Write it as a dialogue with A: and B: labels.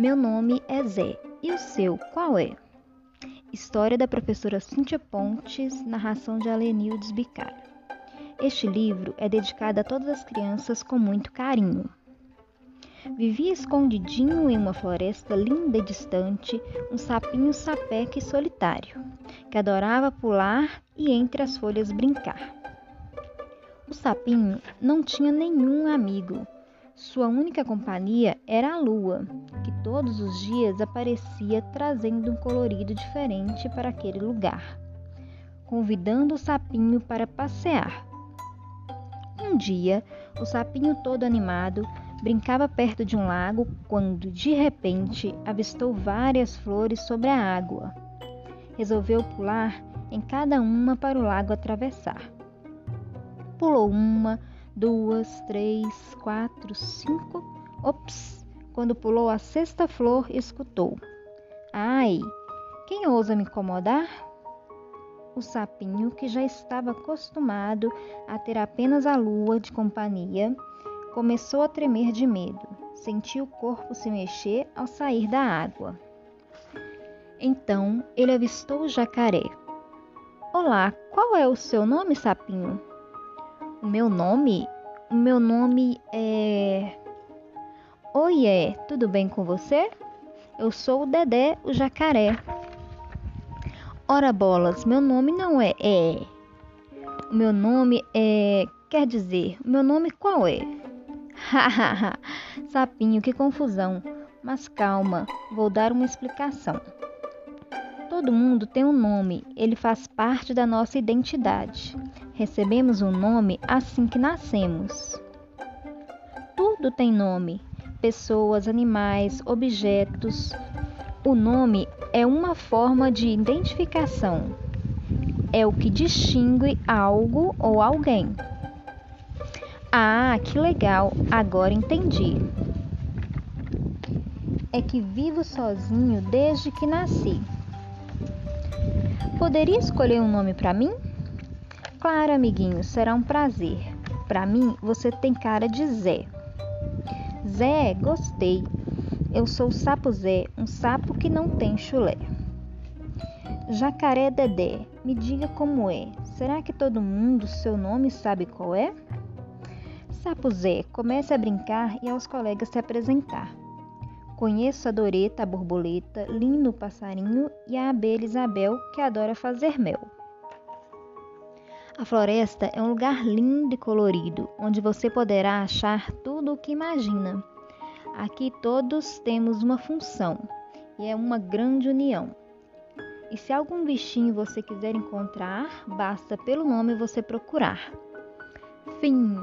A: Meu nome é Zé. E o seu, qual é? História da professora Cíntia Pontes, narração de Alenildes Bicara. Este livro é dedicado a todas as crianças com muito carinho. Vivia escondidinho em uma floresta linda e distante um sapinho sapeque e solitário, que adorava pular e entre as folhas brincar. O sapinho não tinha nenhum amigo. Sua única companhia era a lua, que todos os dias aparecia trazendo um colorido diferente para aquele lugar, convidando o sapinho para passear. Um dia, o sapinho todo animado brincava perto de um lago quando, de repente, avistou várias flores sobre a água. Resolveu pular em cada uma para o lago atravessar. Pulou uma, duas, três, quatro, cinco. Ops! Quando pulou a sexta flor, escutou: Ai, quem ousa me incomodar? O sapinho, que já estava acostumado a ter apenas a lua de companhia, Começou a tremer de medo. Sentiu o corpo se mexer ao sair da água. Então ele avistou o jacaré. Olá, qual é o seu nome, sapinho? O meu nome? O meu nome é. Oiê, tudo bem com você? Eu sou o Dedé, o jacaré. Ora bolas, meu nome não é é. O meu nome é. Quer dizer, o meu nome qual é? Hahaha, sapinho, que confusão. Mas calma, vou dar uma explicação. Todo mundo tem um nome, ele faz parte da nossa identidade. Recebemos um nome assim que nascemos. Tudo tem nome: pessoas, animais, objetos. O nome é uma forma de identificação. É o que distingue algo ou alguém. Ah, que legal! Agora entendi. É que vivo sozinho desde que nasci. Poderia escolher um nome para mim? Claro, amiguinho, será um prazer. Para mim, você tem cara de Zé. Zé, gostei. Eu sou o sapo Zé, um sapo que não tem chulé. Jacaré Dedé, me diga como é. Será que todo mundo seu nome sabe qual é? Sapo Zé, comece a brincar e aos colegas se apresentar. Conheço a Doreta, a borboleta, lindo passarinho e a abelha Isabel, que adora fazer mel. A floresta é um lugar lindo e colorido, onde você poderá achar tudo o que imagina. Aqui todos temos uma função e é uma grande união. E se algum bichinho você quiser encontrar, basta pelo nome você procurar. Fim.